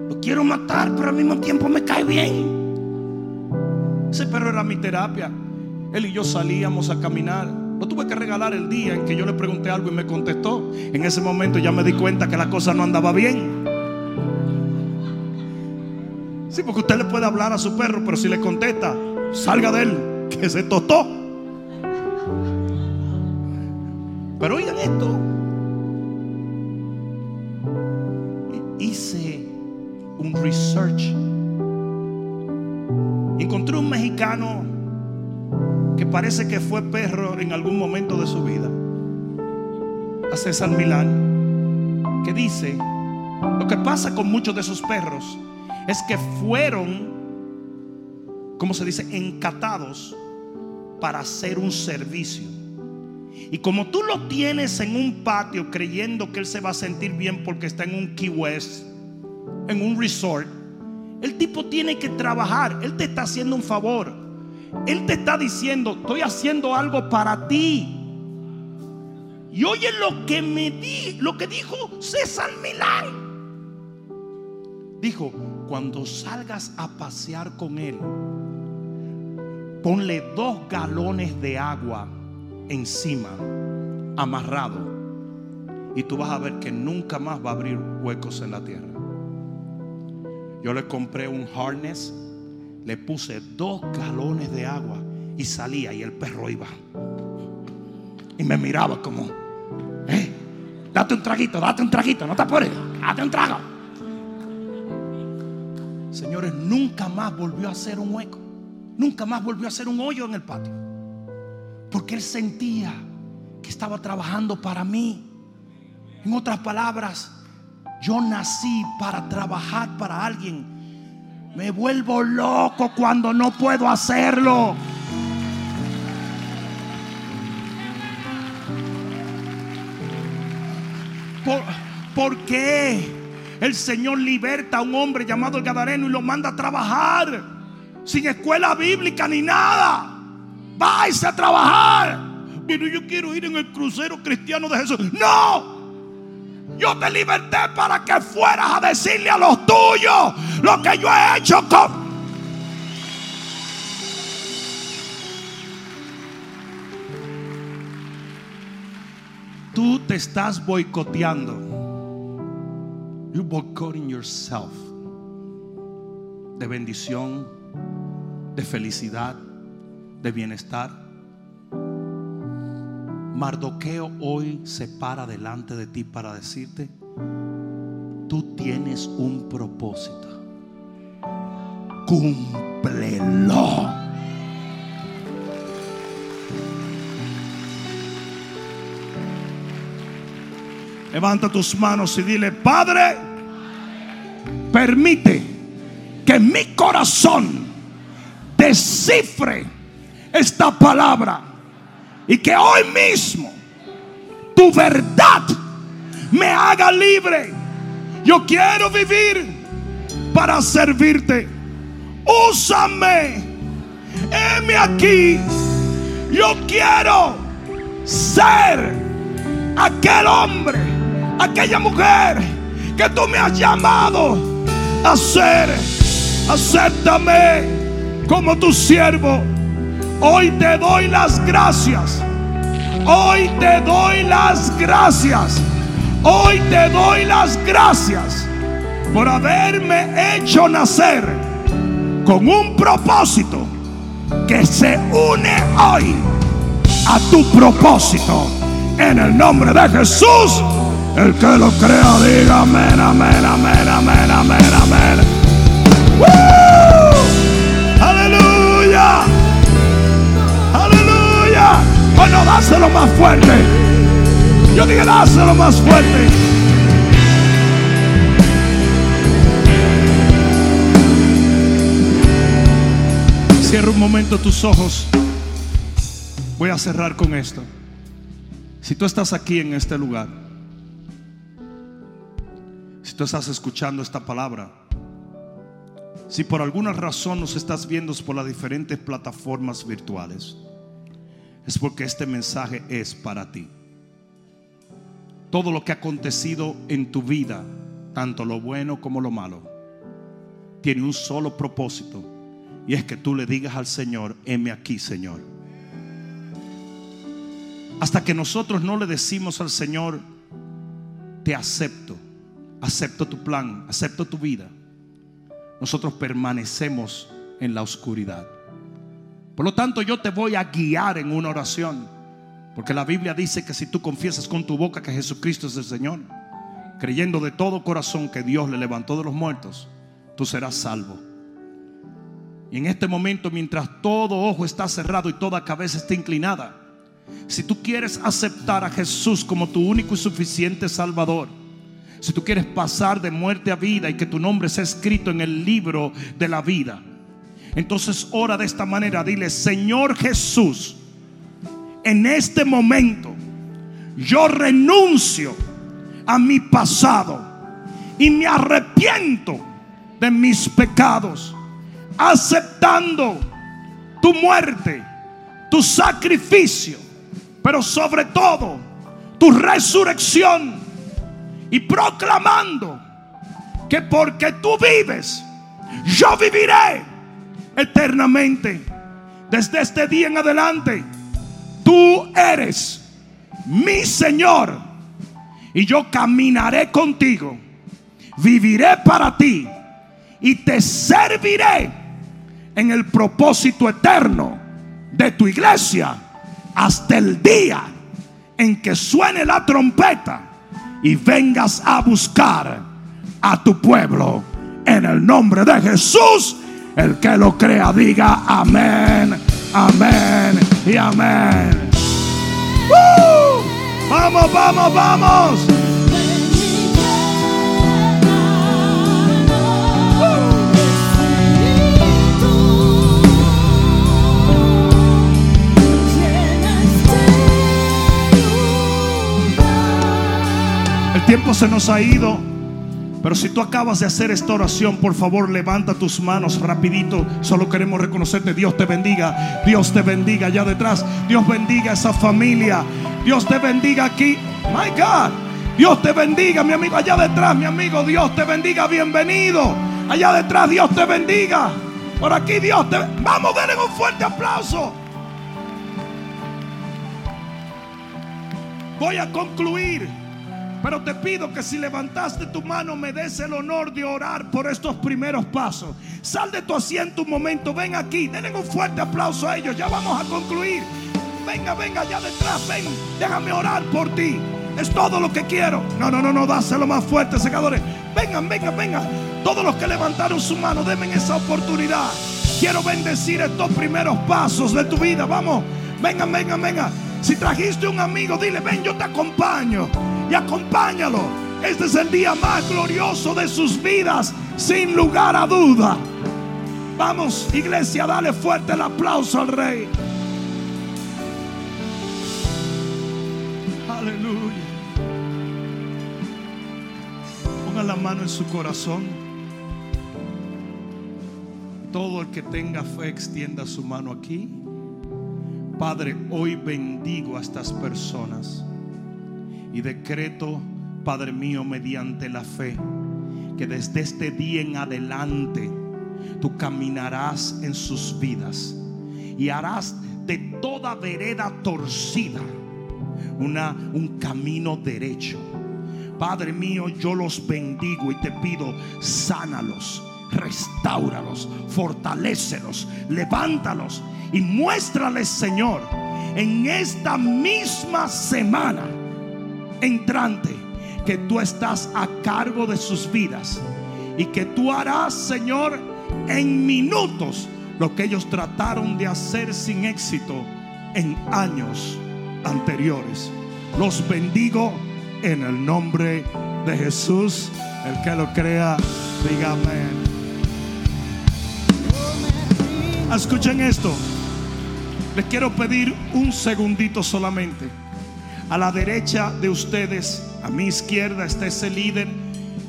Lo quiero matar, pero al mismo tiempo me cae bien. Ese perro era mi terapia. Él y yo salíamos a caminar. Lo tuve que regalar el día en que yo le pregunté algo y me contestó. En ese momento ya me di cuenta que la cosa no andaba bien. Sí, porque usted le puede hablar a su perro, pero si le contesta, salga de él, que se tostó. Pero oigan esto. Hice un research. Encontré un mexicano que parece que fue perro en algún momento de su vida. A César Milán. Que dice, lo que pasa con muchos de esos perros es que fueron, como se dice, encatados para hacer un servicio. Y como tú lo tienes en un patio creyendo que él se va a sentir bien porque está en un Key West, en un resort, el tipo tiene que trabajar. Él te está haciendo un favor. Él te está diciendo, estoy haciendo algo para ti. Y oye lo que me di, lo que dijo César Milán. Dijo, cuando salgas a pasear con él, ponle dos galones de agua encima, amarrado. Y tú vas a ver que nunca más va a abrir huecos en la tierra. Yo le compré un harness, le puse dos galones de agua y salía y el perro iba. Y me miraba como, eh, date un traguito, date un traguito, no te apures, date un trago. Señores, nunca más volvió a hacer un hueco. Nunca más volvió a hacer un hoyo en el patio. Porque él sentía que estaba trabajando para mí. En otras palabras, yo nací para trabajar para alguien. Me vuelvo loco cuando no puedo hacerlo. ¿Por, qué el Señor liberta a un hombre llamado el Gadareno y lo manda a trabajar? Sin escuela bíblica ni nada. Vais a trabajar. Pero yo quiero ir en el crucero cristiano de Jesús. No. Yo te liberté para que fueras a decirle a los tuyos lo que yo he hecho con... Tú te estás boicoteando. You're boycotting yourself. De bendición, de felicidad, de bienestar. Mardoqueo hoy se para delante de ti para decirte, tú tienes un propósito. Cúmplelo. Levanta tus manos y dile, Padre, permite que mi corazón descifre esta palabra y que hoy mismo tu verdad me haga libre. Yo quiero vivir para servirte. Úsame. Heme aquí. Yo quiero ser aquel hombre, aquella mujer que tú me has llamado a ser. Acéptame como tu siervo. Hoy te doy las gracias. Hoy te doy las gracias. Hoy te doy las gracias por haberme hecho nacer con un propósito que se une hoy a tu propósito. En el nombre de Jesús, el que lo crea, diga amén, amén, amén, amén, amén, amén. Bueno, dáselo más fuerte. Yo dije, dáselo más fuerte. Cierra un momento tus ojos. Voy a cerrar con esto. Si tú estás aquí en este lugar, si tú estás escuchando esta palabra, si por alguna razón nos estás viendo por las diferentes plataformas virtuales, es porque este mensaje es para ti. Todo lo que ha acontecido en tu vida, tanto lo bueno como lo malo, tiene un solo propósito y es que tú le digas al Señor, heme aquí, Señor. hasta que nosotros no le decimos al Señor, te acepto, acepto tu plan, acepto tu vida, nosotros permanecemos en la oscuridad. Por lo tanto, yo te voy a guiar en una oración, porque la Biblia dice que si tú confiesas con tu boca que Jesucristo es el Señor, creyendo de todo corazón que Dios le levantó de los muertos, tú serás salvo. Y en este momento, mientras todo ojo está cerrado y toda cabeza está inclinada, si tú quieres aceptar a Jesús como tu único y suficiente Salvador, si tú quieres pasar de muerte a vida y que tu nombre sea escrito en el libro de la vida, entonces ora de esta manera, dile, Señor Jesús, en este momento yo renuncio a mi pasado y me arrepiento de mis pecados, aceptando tu muerte, tu sacrificio, pero sobre todo tu resurrección y proclamando que porque tú vives, yo viviré eternamente. Desde este día en adelante, tú eres mi Señor y yo caminaré contigo, viviré para ti y te serviré en el propósito eterno de tu iglesia hasta el día en que suene la trompeta y vengas a buscar a tu pueblo en el nombre de Jesús. El que lo crea diga amén, amén y amén. Vamos, vamos, vamos. El tiempo se nos ha ido. Pero si tú acabas de hacer esta oración, por favor, levanta tus manos rapidito. Solo queremos reconocerte. Dios te bendiga. Dios te bendiga allá detrás. Dios bendiga a esa familia. Dios te bendiga aquí. My God. Dios te bendiga, mi amigo, allá detrás, mi amigo. Dios te bendiga. Bienvenido. Allá detrás, Dios te bendiga. Por aquí, Dios te... Vamos, denle un fuerte aplauso. Voy a concluir. Pero te pido que si levantaste tu mano me des el honor de orar por estos primeros pasos. Sal de tu asiento un momento, ven aquí, denle un fuerte aplauso a ellos, ya vamos a concluir. Venga, venga allá detrás, ven, déjame orar por ti. Es todo lo que quiero. No, no, no, no, dáselo más fuerte, secadores. Vengan, vengan, vengan. Todos los que levantaron su mano, denme esa oportunidad. Quiero bendecir estos primeros pasos de tu vida. Vamos, vengan, vengan, vengan. Si trajiste un amigo, dile, ven, yo te acompaño. Y acompáñalo. Este es el día más glorioso de sus vidas, sin lugar a duda. Vamos, iglesia, dale fuerte el aplauso al rey. Aleluya. Ponga la mano en su corazón. Todo el que tenga fe extienda su mano aquí. Padre, hoy bendigo a estas personas y decreto, Padre mío, mediante la fe, que desde este día en adelante tú caminarás en sus vidas y harás de toda vereda torcida una, un camino derecho. Padre mío, yo los bendigo y te pido, sánalos, restauralos, fortalécelos, levántalos y muéstrales, Señor, en esta misma semana entrante que tú estás a cargo de sus vidas y que tú harás, Señor, en minutos lo que ellos trataron de hacer sin éxito en años anteriores. Los bendigo en el nombre de Jesús. El que lo crea, diga amén. Escuchen esto. Les quiero pedir un segundito solamente. A la derecha de ustedes, a mi izquierda, está ese líder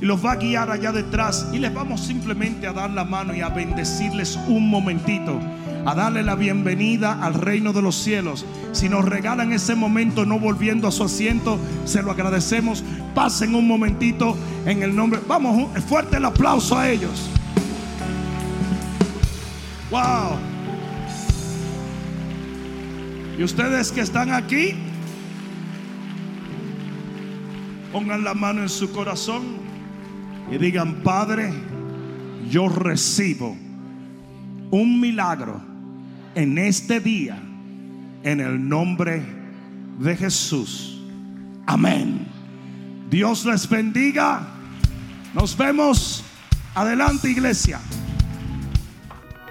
y los va a guiar allá detrás. Y les vamos simplemente a dar la mano y a bendecirles un momentito, a darle la bienvenida al reino de los cielos. Si nos regalan ese momento no volviendo a su asiento, se lo agradecemos. Pasen un momentito en el nombre. Vamos, fuerte el aplauso a ellos. Wow. Y ustedes que están aquí, Pongan la mano en su corazón y digan, Padre, yo recibo un milagro en este día, en el nombre de Jesús. Amén. Dios les bendiga. Nos vemos. Adelante, iglesia.